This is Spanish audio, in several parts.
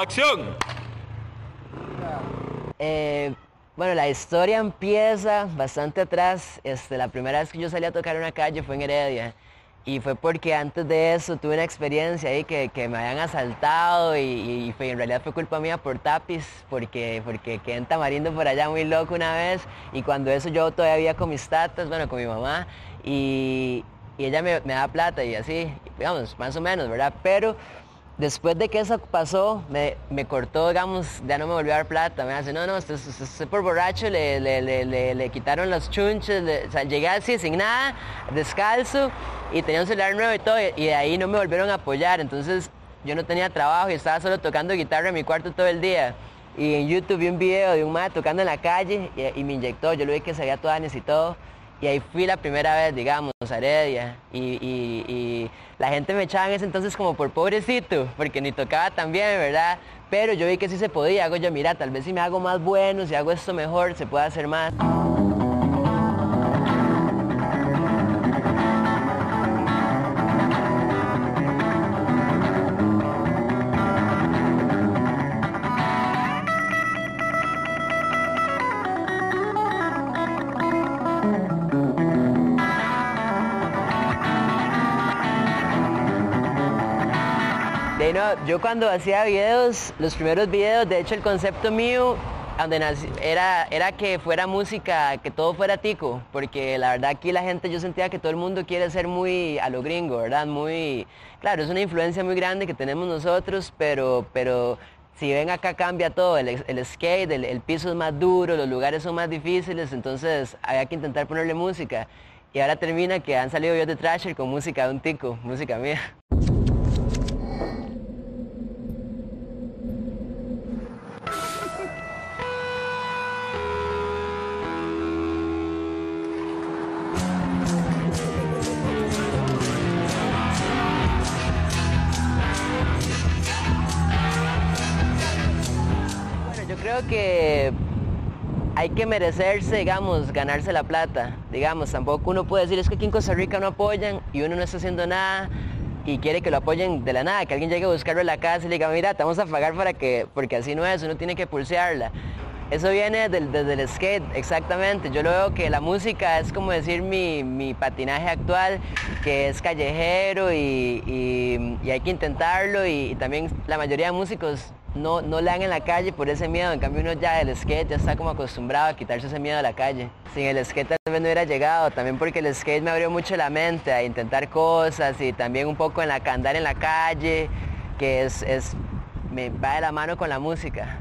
¡Acción! Eh, bueno, la historia empieza bastante atrás. Este, la primera vez que yo salí a tocar en una calle fue en Heredia. Y fue porque antes de eso tuve una experiencia ahí que, que me habían asaltado y, fue- en realidad fue culpa mía por tapiz, porque, porque quedé en Tamarindo por allá muy loco una vez y cuando eso yo todavía con mis tatas, bueno, con mi mamá y, y ella me da plata y así, digamos, más o menos, ¿verdad? Pero después de que eso pasó, me, me cortó, digamos, ya no me volvió a dar plata. Me hace, no, no, usted, por borracho le, le, le, le- quitaron los chunches. o sea, llegué así sin nada, descalzo, y tenía un celular nuevo y todo, y de ahí no me volvieron a apoyar. Entonces yo no tenía trabajo y estaba solo tocando guitarra en mi cuarto todo el día. Y en YouTube vi un video de un mae tocando en la calle y, me inyectó. Yo lo vi que se veía todanes y todo. Y ahí fui la primera vez, digamos, a Heredia. Y, la gente me echaba en ese entonces como por pobrecito, porque ni tocaba tan bien, ¿verdad? Pero yo vi que sí se podía. Hago yo, mira, tal vez si me hago más bueno, si hago esto mejor, se puede hacer más. Yo cuando hacía videos, los primeros videos, de hecho el concepto mío donde era, era que fuera música, que todo fuera tico, porque la verdad aquí la gente yo sentía que todo el mundo quiere ser muy a lo gringo, ¿verdad? Muy, claro, es una influencia muy grande que tenemos nosotros, pero, pero si ven acá cambia todo, el, el skate, el, el piso es más duro, los lugares son más difíciles, entonces había que intentar ponerle música. Y ahora termina que han salido videos de Thrasher con música de un tico, música mía. Creo que hay que merecerse, digamos, ganarse la plata. Digamos, tampoco uno puede decir es que aquí en Costa Rica no apoyan y uno no está haciendo nada y quiere que lo apoyen de la nada, que alguien llegue a buscarlo a la casa y le diga, mira, te vamos a pagar para que, porque así no es, uno tiene que pulsearla. Eso viene desde el skate, exactamente. Yo lo veo que la música es como decir mi, patinaje actual, que es callejero y, hay que intentarlo y también la mayoría de músicos no, no le dan en la calle por ese miedo. En cambio uno ya del skate ya está como acostumbrado a quitarse ese miedo a la calle. Sin el skate tal vez no hubiera llegado, también porque el skate me abrió mucho la mente a intentar cosas y también un poco en la andar en la calle, que es, es me va de la mano con la música.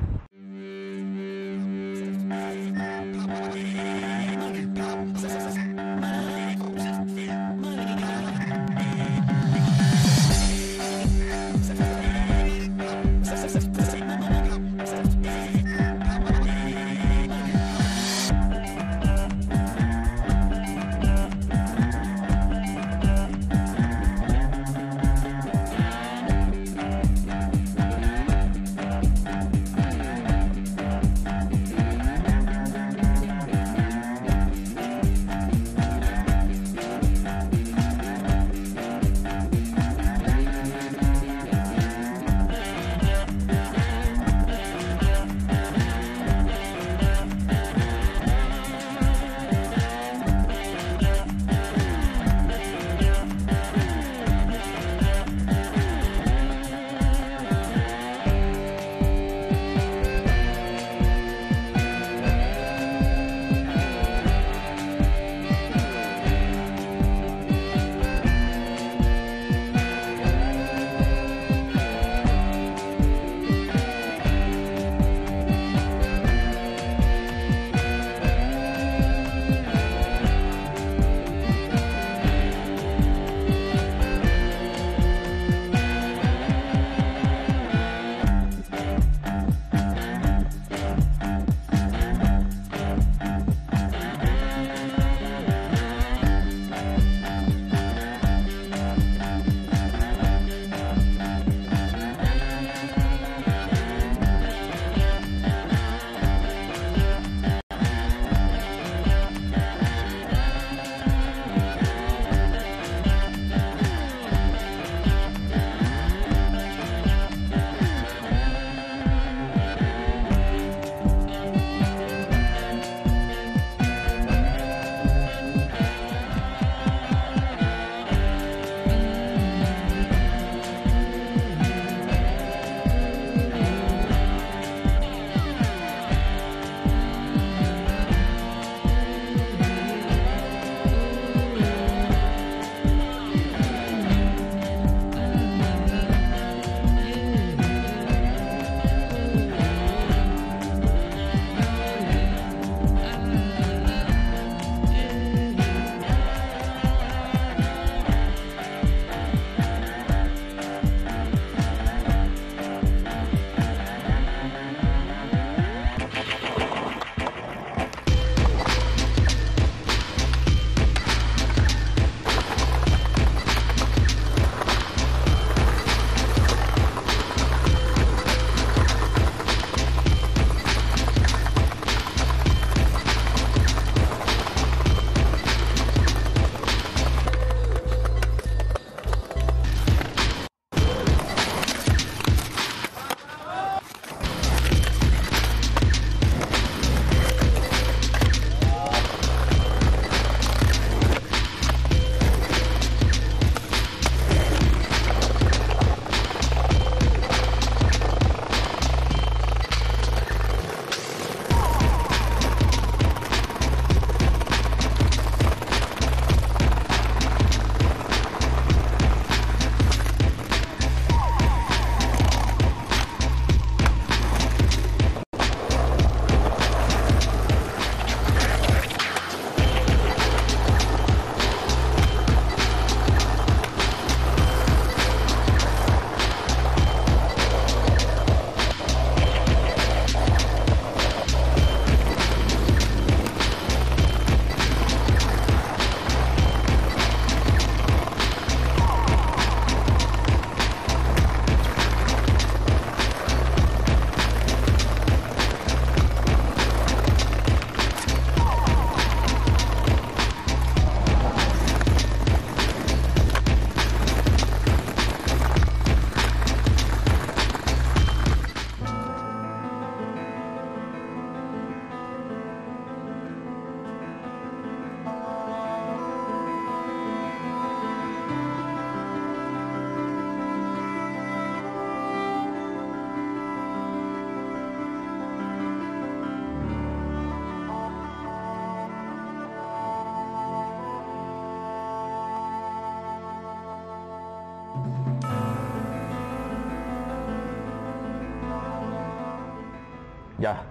Ya.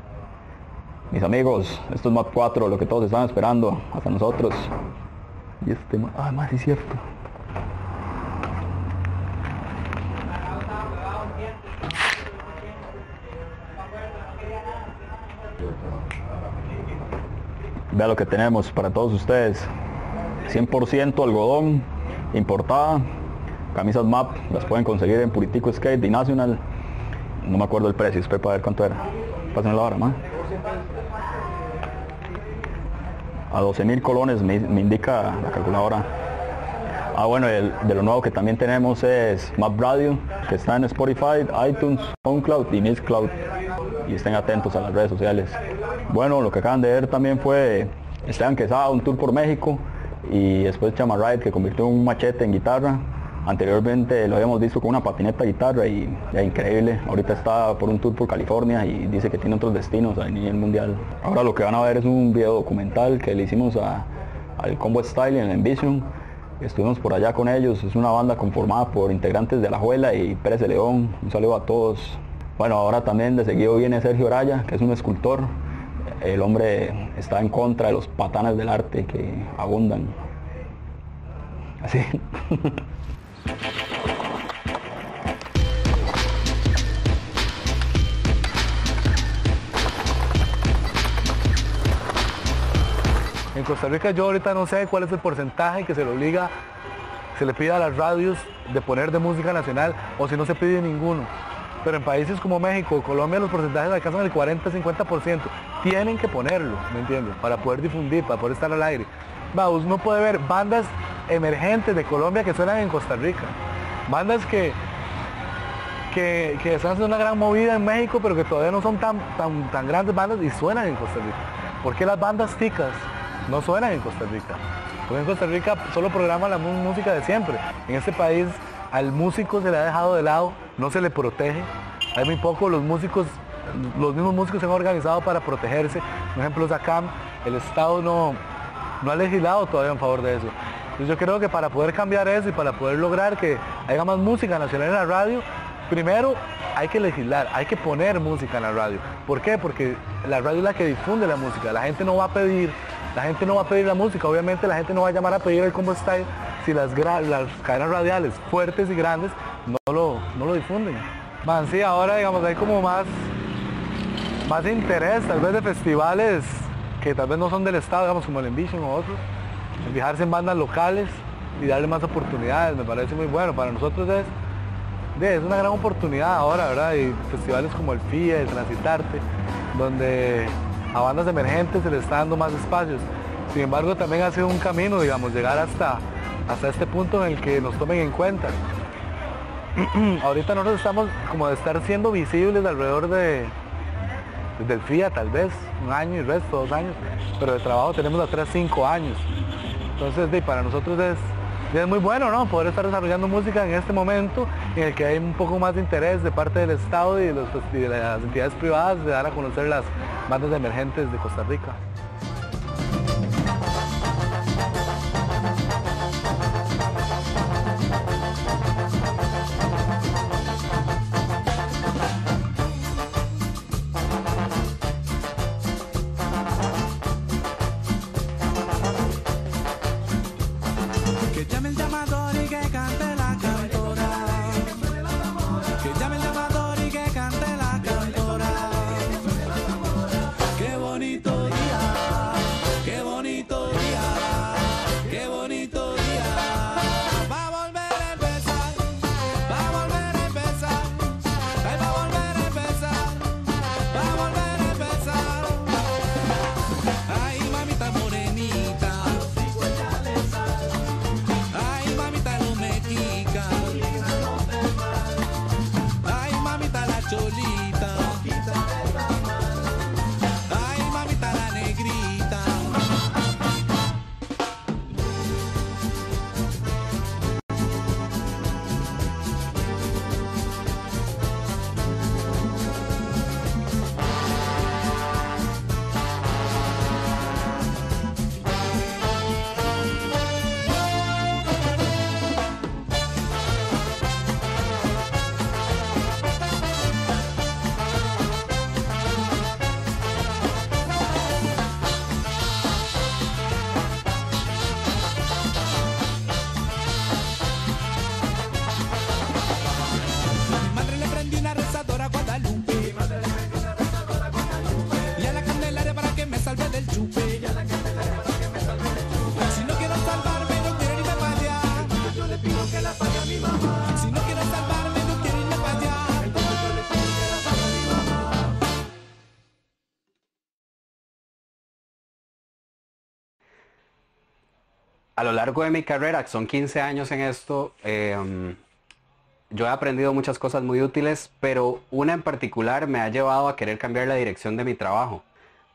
Mis amigos, esto es Map 4, lo que todos estaban esperando, hasta nosotros. Y este... Ah, más es cierto. Vea lo que tenemos para todos ustedes. 100% algodón, importada. Camisas MAP, las pueden conseguir en Puritico Skate y National. No me acuerdo el precio, espero para ver cuánto era. Más. A 12 mil colones me, indica la calculadora. Ah, bueno, de lo nuevo que también tenemos es Map Radio, que está en Spotify, iTunes, SoundCloud y Mixcloud. Y estén atentos a las redes sociales. Bueno, lo que acaban de ver también fue Esteban Quesada, un tour por México, y después Chamarride, que convirtió un machete en guitarra. Anteriormente lo habíamos visto con una patineta guitarra y increíble. Ahorita está por un tour por California y dice que tiene otros destinos a nivel mundial. Ahora lo que van a ver es un video documental que le hicimos al Combo Style en Envision. Estuvimos por allá con ellos. Es una banda conformada por integrantes de La Juela y Pérez de León. Un saludo a todos. Bueno, ahora también de seguido viene Sergio Raya, que es un escultor. El hombre está en contra de los patanes del arte que abundan. Así. Costa Rica yo ahorita no sé cuál es el porcentaje que se le obliga, se le pide a las radios de poner de música nacional o si no se pide ninguno. Pero en países como México Colombia los porcentajes alcanzan el 40-50%. Tienen que ponerlo, ¿me entiendes? Para poder difundir, para poder estar al aire. Va, uno puede ver bandas emergentes de Colombia que suenan en Costa Rica. Bandas que, que, están haciendo una gran movida en México, pero que todavía no son tan, tan, tan grandes bandas y suenan en Costa Rica. ¿Por qué las bandas ticas no suenan en Costa Rica? Porque en Costa Rica solo programa la música de siempre. En este país al músico se le ha dejado de lado, no se le protege. Hay muy poco, los músicos, los mismos músicos se han organizado para protegerse. Por ejemplo, SACAM, el Estado no, no ha legislado todavía en favor de eso yo creo que para poder cambiar eso y para poder lograr que haya más música nacional en la radio, primero hay que legislar, hay que poner música en la radio. ¿Por qué? Porque la radio es la que difunde la música. La gente no va a pedir, la gente no va a pedir la música. Obviamente la gente no va a llamar a pedir el combo style si las, cadenas radiales fuertes y grandes no lo, difunden. Man, sí, ahora digamos hay como más, más interés tal vez de festivales que tal vez no son del Estado, digamos como el Envision o otros fijarse en bandas locales y darle más oportunidades, me parece muy bueno. Para nosotros es, es una gran oportunidad ahora, ¿verdad? Y festivales como el FIA, el Transitarte, donde a bandas emergentes se les está dando más espacios. Sin embargo, también ha sido un camino, digamos, llegar hasta, hasta este punto en el que nos tomen en cuenta. Ahorita nosotros estamos como de estar siendo visibles alrededor de, del FIA tal vez, un año y resto, dos años, pero de trabajo tenemos a tres, cinco años. Entonces, para nosotros es, es muy bueno, ¿no? Poder estar desarrollando música en este momento en el que hay un poco más de interés de parte del Estado y y de las entidades privadas de dar a conocer las bandas emergentes de Costa Rica. Lo largo de mi carrera, que son 15 años en esto, em, yo he aprendido muchas cosas muy útiles, pero una en particular me ha llevado a querer cambiar la dirección de mi trabajo.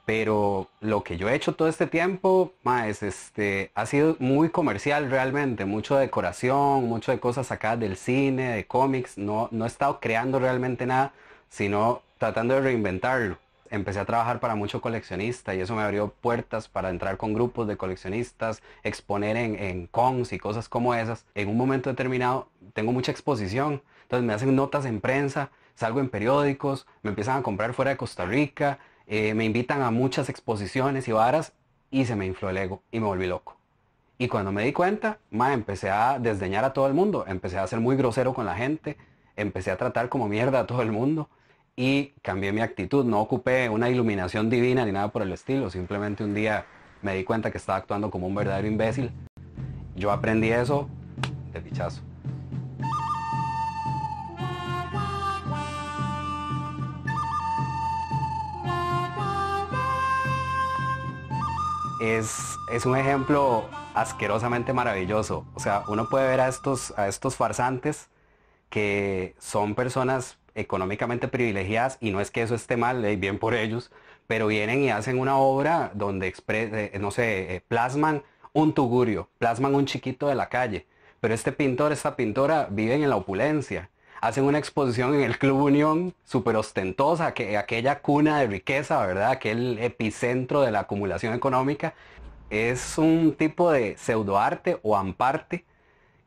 Pero lo que yo he hecho todo este tiempo, más este, ha sido muy comercial realmente, mucho de decoración, mucho de cosas sacadas del cine, de cómics. No, no he estado creando realmente nada, sino tratando de reinventarlo empecé a trabajar para mucho coleccionista y eso me abrió puertas para entrar con grupos de coleccionistas, exponer en, en cons y cosas como esas. En un momento determinado tengo mucha exposición, entonces me hacen notas en prensa, salgo en periódicos, me empiezan a comprar fuera de Costa Rica, eh, me invitan a muchas exposiciones y varas y se me infló el ego y me volví loco. Y cuando me di cuenta, ma, empecé a desdeñar a todo el mundo, empecé a ser muy grosero con la gente, empecé a tratar como mierda a todo el mundo y cambié mi actitud. No ocupé una iluminación divina ni nada por el estilo. Simplemente un día me di cuenta que estaba actuando como un verdadero imbécil. Yo aprendí eso de pichazo. Es, es, un ejemplo asquerosamente maravilloso. O sea, uno puede ver a estos, a estos farsantes que son personas económicamente privilegiadas y no es que eso esté mal, eh, bien por ellos, pero vienen y hacen una obra donde, eh, no sé, eh, plasman un tugurio, plasman un chiquito de la calle, pero este pintor, esta pintora viven en la opulencia. Hacen una exposición en el Club Unión súper ostentosa, que, aquella cuna de riqueza, ¿verdad? Aquel epicentro de la acumulación económica. Es un tipo de pseudoarte o amparte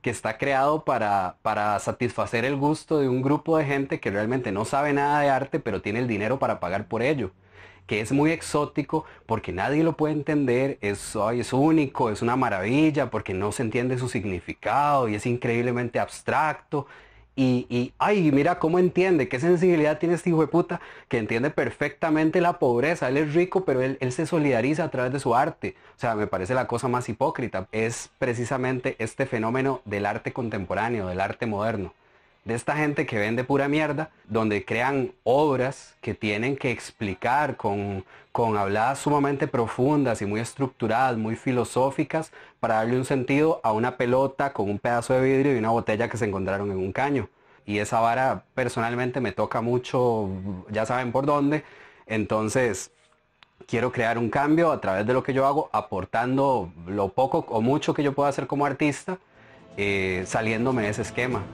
que está creado para, para satisfacer el gusto de un grupo de gente que realmente no sabe nada de arte, pero tiene el dinero para pagar por ello que es muy exótico porque nadie lo puede entender, es, es único, es una maravilla porque no se entiende su significado y es increíblemente abstracto y, ay, mira cómo entiende, qué sensibilidad tiene este hijo de puta, que entiende perfectamente la pobreza. Él es rico, pero él, él, se solidariza a través de su arte. O sea, me parece la cosa más hipócrita. Es precisamente este fenómeno del arte contemporáneo, del arte moderno de esta gente que vende pura mierda, donde crean obras que tienen que explicar con, con habladas sumamente profundas y muy estructuradas, muy filosóficas, para darle un sentido a una pelota con un pedazo de vidrio y una botella que se encontraron en un caño. Y esa vara personalmente me toca mucho, ya saben por dónde. Entonces, quiero crear un cambio a través de lo que yo hago, aportando lo poco o mucho que yo pueda hacer como artista eh, saliéndome de ese esquema.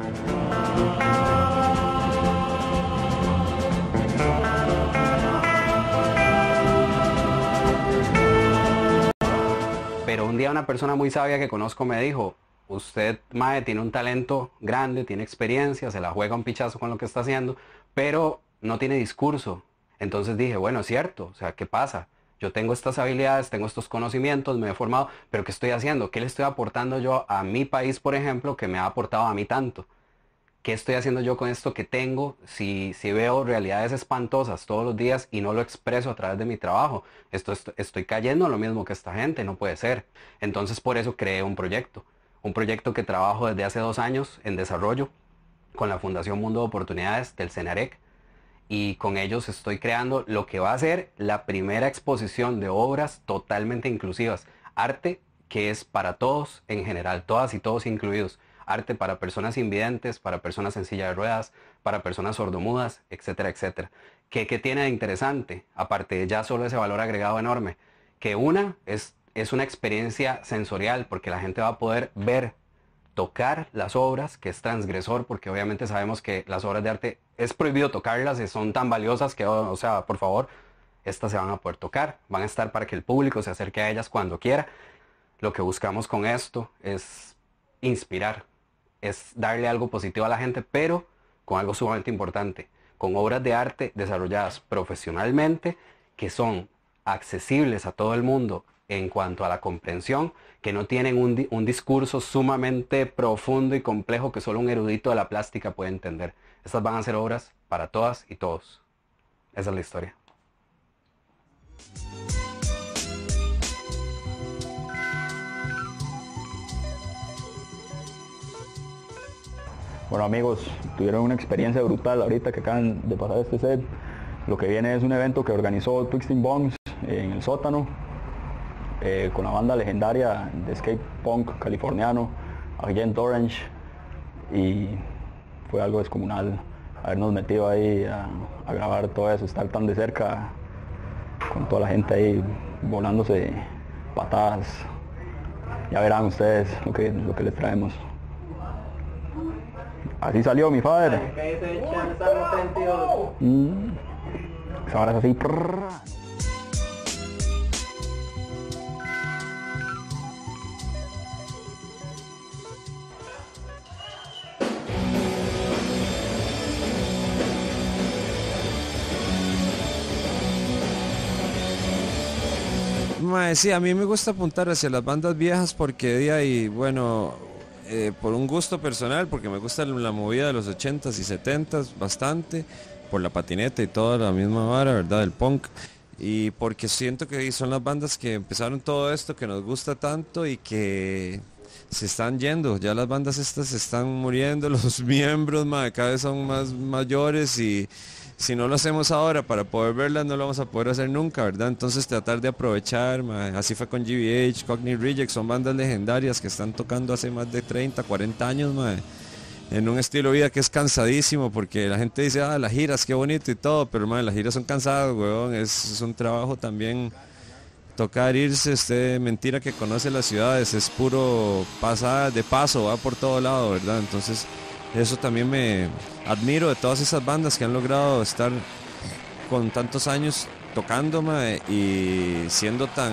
Pero un día una persona muy sabia que conozco me dijo, usted, Mae, tiene un talento grande, tiene experiencia, se la juega un pichazo con lo que está haciendo, pero no tiene discurso. Entonces dije, bueno, es cierto, o sea, ¿qué pasa? Yo tengo estas habilidades, tengo estos conocimientos, me he formado, pero ¿qué estoy haciendo? ¿Qué le estoy aportando yo a mi país, por ejemplo, que me ha aportado a mí tanto? ¿Qué estoy haciendo yo con esto que tengo si, si veo realidades espantosas todos los días y no lo expreso a través de mi trabajo? Esto, estoy cayendo en lo mismo que esta gente, no puede ser. Entonces por eso creé un proyecto, un proyecto que trabajo desde hace dos años en desarrollo con la Fundación Mundo de Oportunidades del CENAREC y con ellos estoy creando lo que va a ser la primera exposición de obras totalmente inclusivas. Arte que es para todos en general, todas y todos incluidos. Arte para personas invidentes, para personas en silla de ruedas, para personas sordomudas, etcétera, etcétera. ¿Qué, qué tiene de interesante? Aparte de ya solo ese valor agregado enorme. Que una es, es una experiencia sensorial porque la gente va a poder ver tocar las obras, que es transgresor, porque obviamente sabemos que las obras de arte es prohibido tocarlas, son tan valiosas que, o sea, por favor, estas se van a poder tocar, van a estar para que el público se acerque a ellas cuando quiera. Lo que buscamos con esto es inspirar, es darle algo positivo a la gente, pero con algo sumamente importante, con obras de arte desarrolladas profesionalmente, que son accesibles a todo el mundo en cuanto a la comprensión, que no tienen un, discurso sumamente profundo y complejo que solo un erudito de la plástica puede entender. Estas van a ser obras para todas y todos. Esa es la historia. Bueno amigos, tuvieron una experiencia brutal ahorita que acaban de pasar este set. Lo que viene es un evento que organizó Twisting Bombs en el sótano, eh, con la banda legendaria de skate punk californiano, Agent Orange, y fue algo descomunal habernos metido ahí a, a grabar todo eso, estar tan de cerca con toda la gente ahí volándose patadas. Ya verán ustedes lo que, lo que les traemos. Así salió mi padre. Mm. Ahora es así. Mae, sí, a mí me gusta apuntar hacia las bandas viejas porque de ahí, bueno, eh, por un gusto personal, porque me gusta la movida de los 80s y 70s bastante, por la patineta y toda la misma vara, ¿verdad? Del punk. Y porque siento que son las bandas que empezaron todo esto, que nos gusta tanto y que se están yendo. Ya las bandas estas se están muriendo, los miembros, mae, cada vez son más mayores y si no lo hacemos ahora para poder verlas no lo vamos a poder hacer nunca, ¿verdad? Entonces tratar de aprovechar, así fue con GBH, Cockney Reject, son bandas legendarias que están tocando hace más de 30, 40 años, en un estilo de vida que es cansadísimo porque la gente dice, ah, las giras, qué bonito y todo, pero las giras son cansadas, weón, es, es un trabajo también tocar irse, usted mentira que conoce las ciudades, es puro pasar de paso, va por todo lado, ¿verdad? Entonces eso también me admiro de todas esas bandas que han logrado estar con tantos años tocando mae, y siendo tan,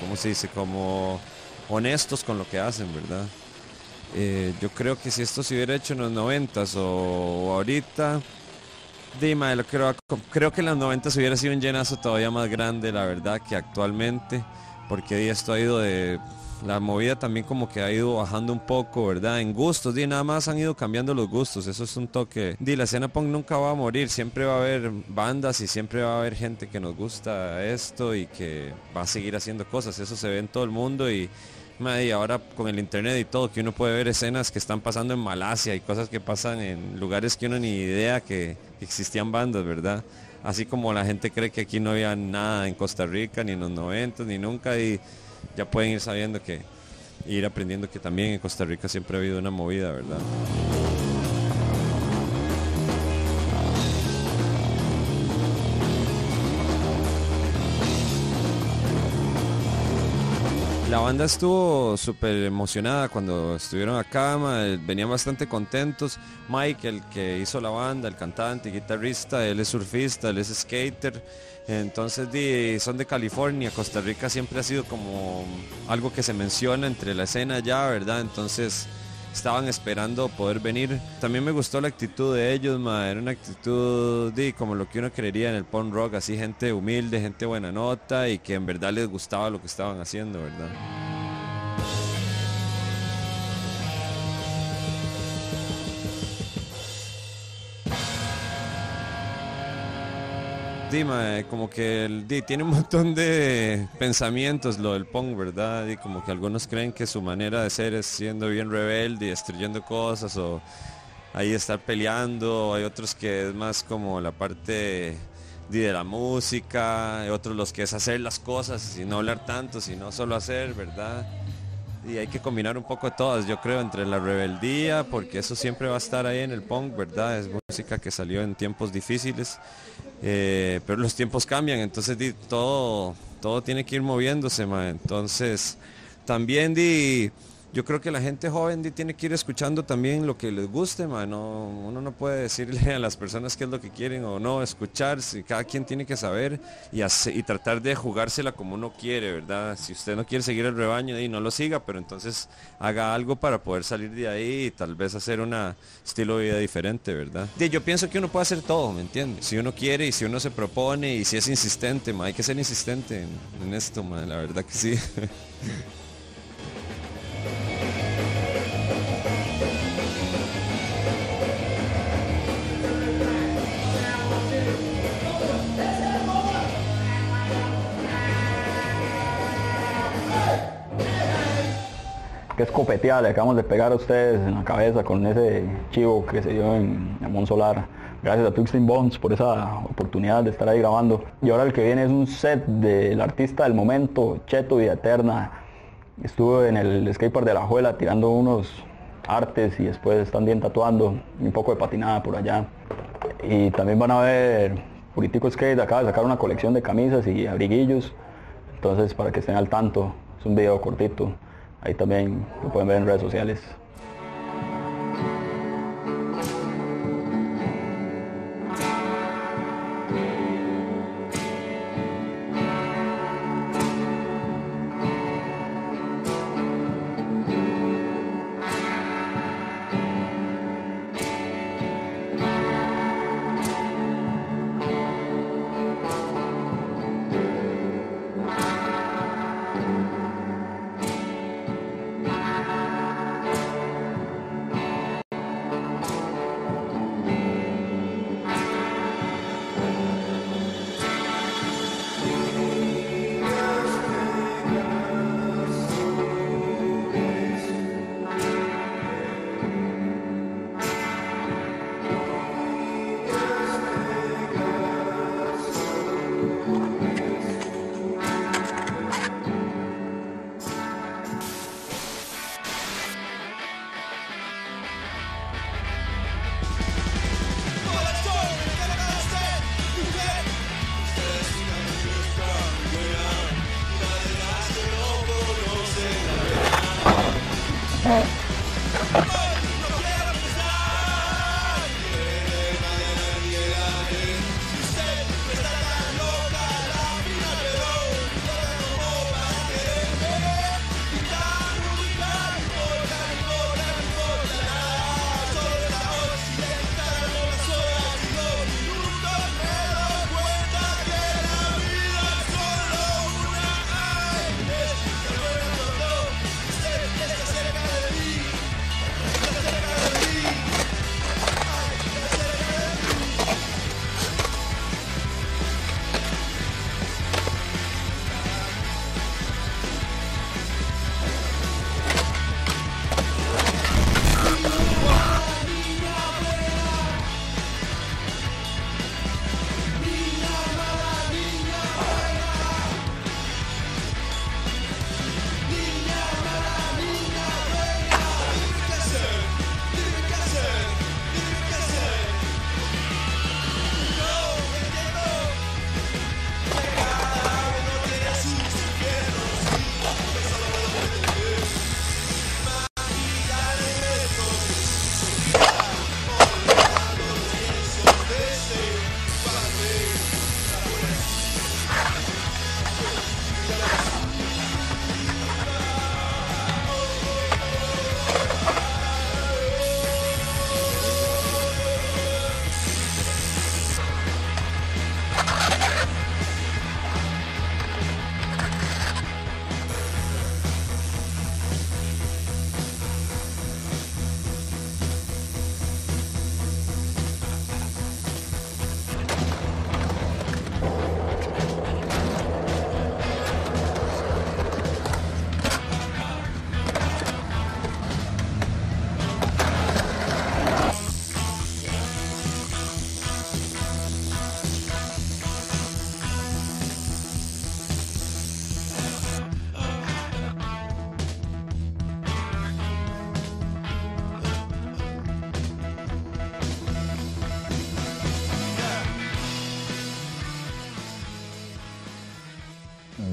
¿cómo se dice? Como honestos con lo que hacen, ¿verdad? Eh, yo creo que si esto se hubiera hecho en los noventas o, o ahorita, Dima, creo, creo que en los 90 hubiera sido un llenazo todavía más grande, la verdad, que actualmente, porque esto ha ido de... La movida también como que ha ido bajando un poco, ¿verdad? En gustos, di, nada más han ido cambiando los gustos, eso es un toque. Di, la escena punk nunca va a morir, siempre va a haber bandas y siempre va a haber gente que nos gusta esto y que va a seguir haciendo cosas, eso se ve en todo el mundo y... Y ahora con el internet y todo, que uno puede ver escenas que están pasando en Malasia y cosas que pasan en lugares que uno ni idea que existían bandas, ¿verdad? Así como la gente cree que aquí no había nada en Costa Rica, ni en los 90, ni nunca, y ya pueden ir sabiendo que, ir aprendiendo que también en Costa Rica siempre ha habido una movida, ¿verdad? La banda estuvo súper emocionada cuando estuvieron acá, ma, venían bastante contentos. Mike, el que hizo la banda, el cantante guitarrista, él es surfista, él es skater. Entonces di, son de California, Costa Rica siempre ha sido como algo que se menciona entre la escena allá, ¿verdad? Entonces estaban esperando poder venir. También me gustó la actitud de ellos, ma, era una actitud di, como lo que uno creería en el punk rock, así gente humilde, gente buena nota y que en verdad les gustaba lo que estaban haciendo, ¿verdad? Dima, como que el, tiene un montón de pensamientos lo del punk, ¿verdad? Y como que algunos creen que su manera de ser es siendo bien rebelde y destruyendo cosas o ahí estar peleando. Hay otros que es más como la parte de la música, hay otros los que es hacer las cosas y no hablar tanto, sino solo hacer, ¿verdad? Y hay que combinar un poco todas, yo creo, entre la rebeldía, porque eso siempre va a estar ahí en el punk, ¿verdad? Es música que salió en tiempos difíciles, eh, pero los tiempos cambian, entonces todo, todo tiene que ir moviéndose, ma. Entonces, también di, yo creo que la gente joven tiene que ir escuchando también lo que les guste, ma. No, uno no puede decirle a las personas qué es lo que quieren o no, escuchar, si cada quien tiene que saber y, hace- y tratar de jugársela como uno quiere, ¿verdad? Si usted no quiere seguir el rebaño, y no lo siga, pero entonces haga algo para poder salir de ahí y tal vez hacer un estilo de vida diferente, ¿verdad? Yo pienso que uno puede hacer todo, ¿me entiende? Si uno quiere y si uno se propone y si es insistente, ma, hay que ser insistente en, en esto, ma, la verdad que sí. Qué escopeteada le acabamos de pegar a ustedes en la cabeza con ese chivo que se dio en Amón Solar. Gracias a Twisting Bones por esa oportunidad de estar ahí grabando. Y ahora el que viene es un set del artista del momento, Cheto Vida Eterna. Estuve en el skatepark de la Juela tirando unos artes y después están bien tatuando un poco de patinada por allá. Y también van a ver Puritico Skate, acaba de sacar una colección de camisas y abriguillos. Entonces para que estén al tanto, es un video cortito. Ahí también lo pueden ver en redes sociales. 嗯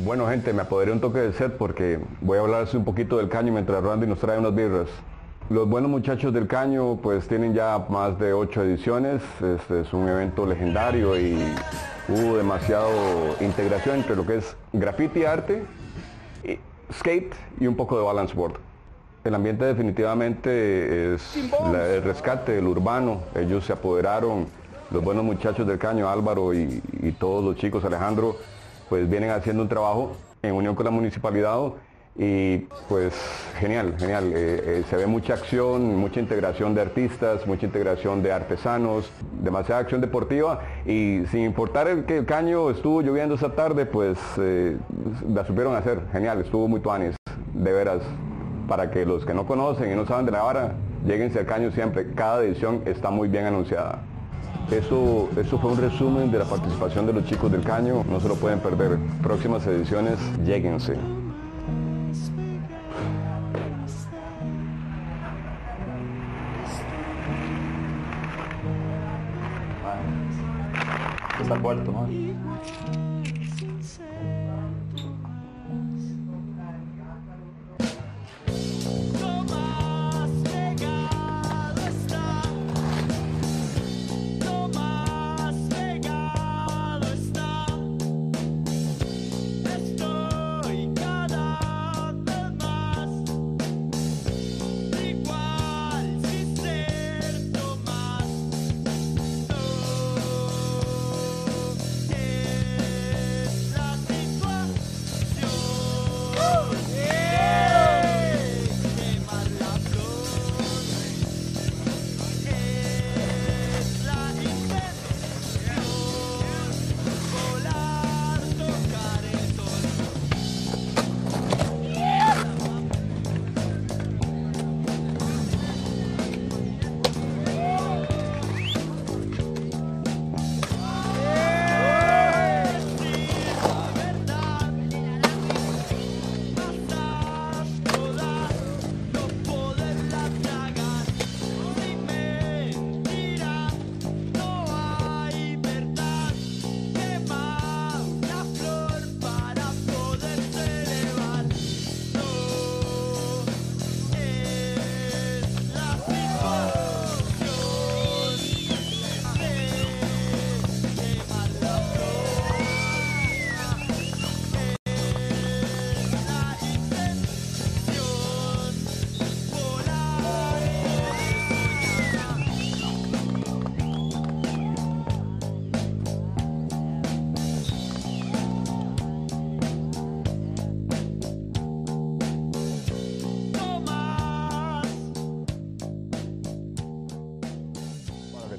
Bueno, gente, me apoderé un toque de set porque voy a hablarles un poquito del caño mientras Randy nos trae unas birras. Los buenos muchachos del caño pues tienen ya más de ocho ediciones. Este es un evento legendario y hubo demasiado integración entre lo que es graffiti arte, skate y un poco de balance board. El ambiente definitivamente es la- el rescate del urbano. Ellos se apoderaron, los buenos muchachos del caño, Álvaro y todos los chicos, Alejandro, pues vienen haciendo un trabajo en unión con la municipalidad y pues genial, genial. Eh, eh, se ve mucha acción, mucha integración de artistas, mucha integración de artesanos, demasiada acción deportiva y sin importar el que el caño estuvo lloviendo esa tarde, pues eh, la supieron hacer, genial, estuvo muy tuanis, de veras. Para que los que no conocen y no saben de la vara, lleguense al caño siempre. Cada edición está muy bien anunciada. Eso, eso fue un resumen de la participación de los chicos del Caño, no se lo pueden perder. Próximas ediciones, lléguense.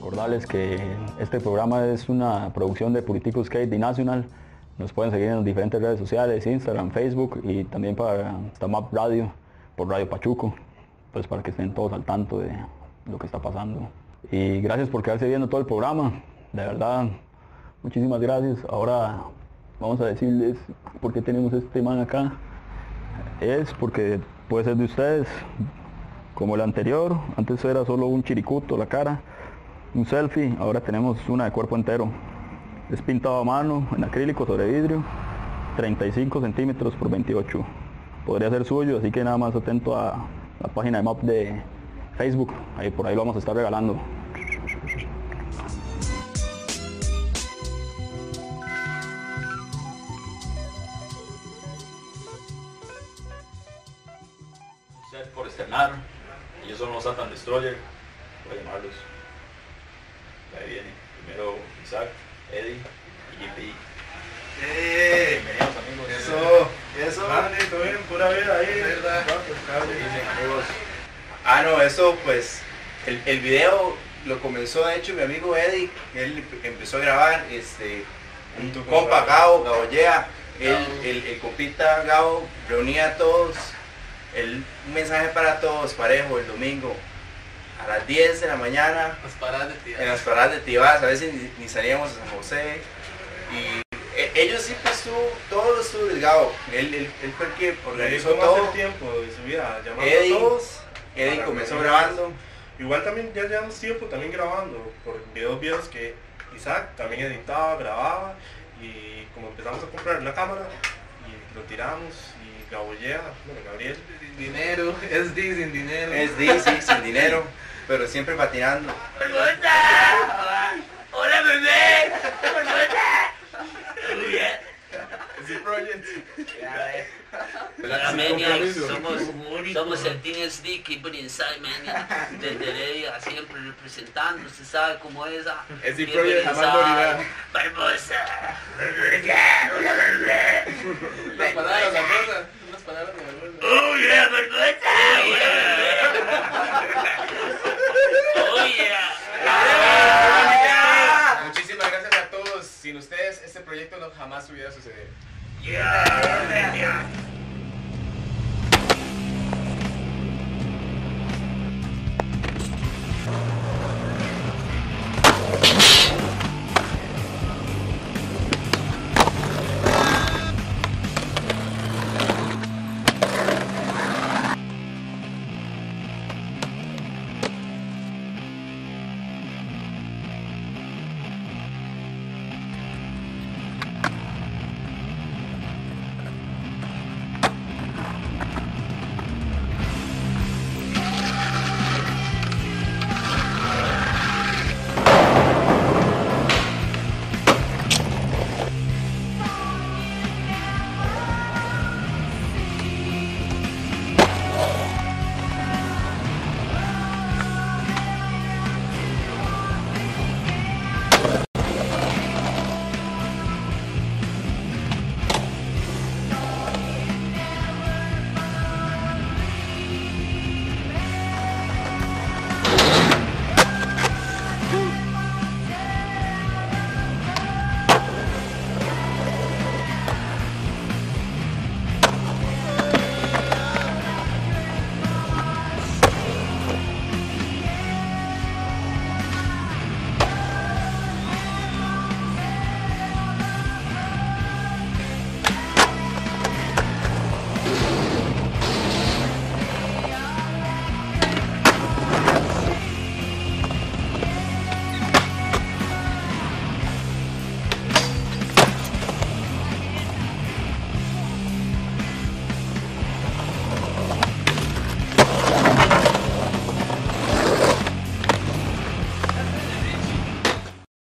Recordarles que este programa es una producción de Politico Skate National. Nos pueden seguir en las diferentes redes sociales, Instagram, Facebook y también para Stamap Radio, por Radio Pachuco, pues para que estén todos al tanto de lo que está pasando. Y gracias por quedarse viendo todo el programa. De verdad, muchísimas gracias. Ahora vamos a decirles por qué tenemos este man acá. Es porque puede ser de ustedes, como el anterior. Antes era solo un chiricuto, la cara un selfie, ahora tenemos una de cuerpo entero. Es pintado a mano, en acrílico sobre vidrio, 35 centímetros por 28. Podría ser suyo, así que nada más atento a la página de map de Facebook, ahí por ahí lo vamos a estar regalando. por estrenar, ellos son los Satan Destroyer, voy a llamarlos. Ahí viene. Primero Isaac, Eddie y JP. ¡Eh! Bienvenidos amigos. Eso, amigos. Ah, no, eso pues, el, el video lo comenzó de hecho mi amigo Eddie, él empezó a grabar, este, un Tu compa Gaollea, él, Gao. el, el compita Gao reunía a todos, el, un mensaje para todos, parejo, el domingo, a las 10 de la mañana, Las paradas de tía. en las paradas de Tibás, a veces ni, ni salíamos a San José. Y ellos siempre estuvo, todos los estuvo del Gao. Él, él, él fue el que organizó ¿Cómo hace todo. el tiempo de su vida? Llamando Eddie, a todos. Eddie comenzó grabando. Igual también ya llevamos tiempo también grabando por videos viejos que Isaac también editaba, grababa y como empezamos a comprar la cámara y lo tiramos y Gabollea, bueno Gabriel, Sin dinero, es D sin dinero. Es D, sí, sin dinero, pero siempre patinando. ¡Hola, bebé! Hola, Maniacs, somos, somos el Team SD Keeper Inside Maniac desde Heredia, siempre representando, se sabe cómo es. ah, SD Project jamás morirá. Barbosa. Unas palabras famosas, unas palabras famosas. Oh yeah, Barbosa. Oh yeah. Muchísimas gracias a todos. Sin ustedes este proyecto no jamás hubiera sucedido.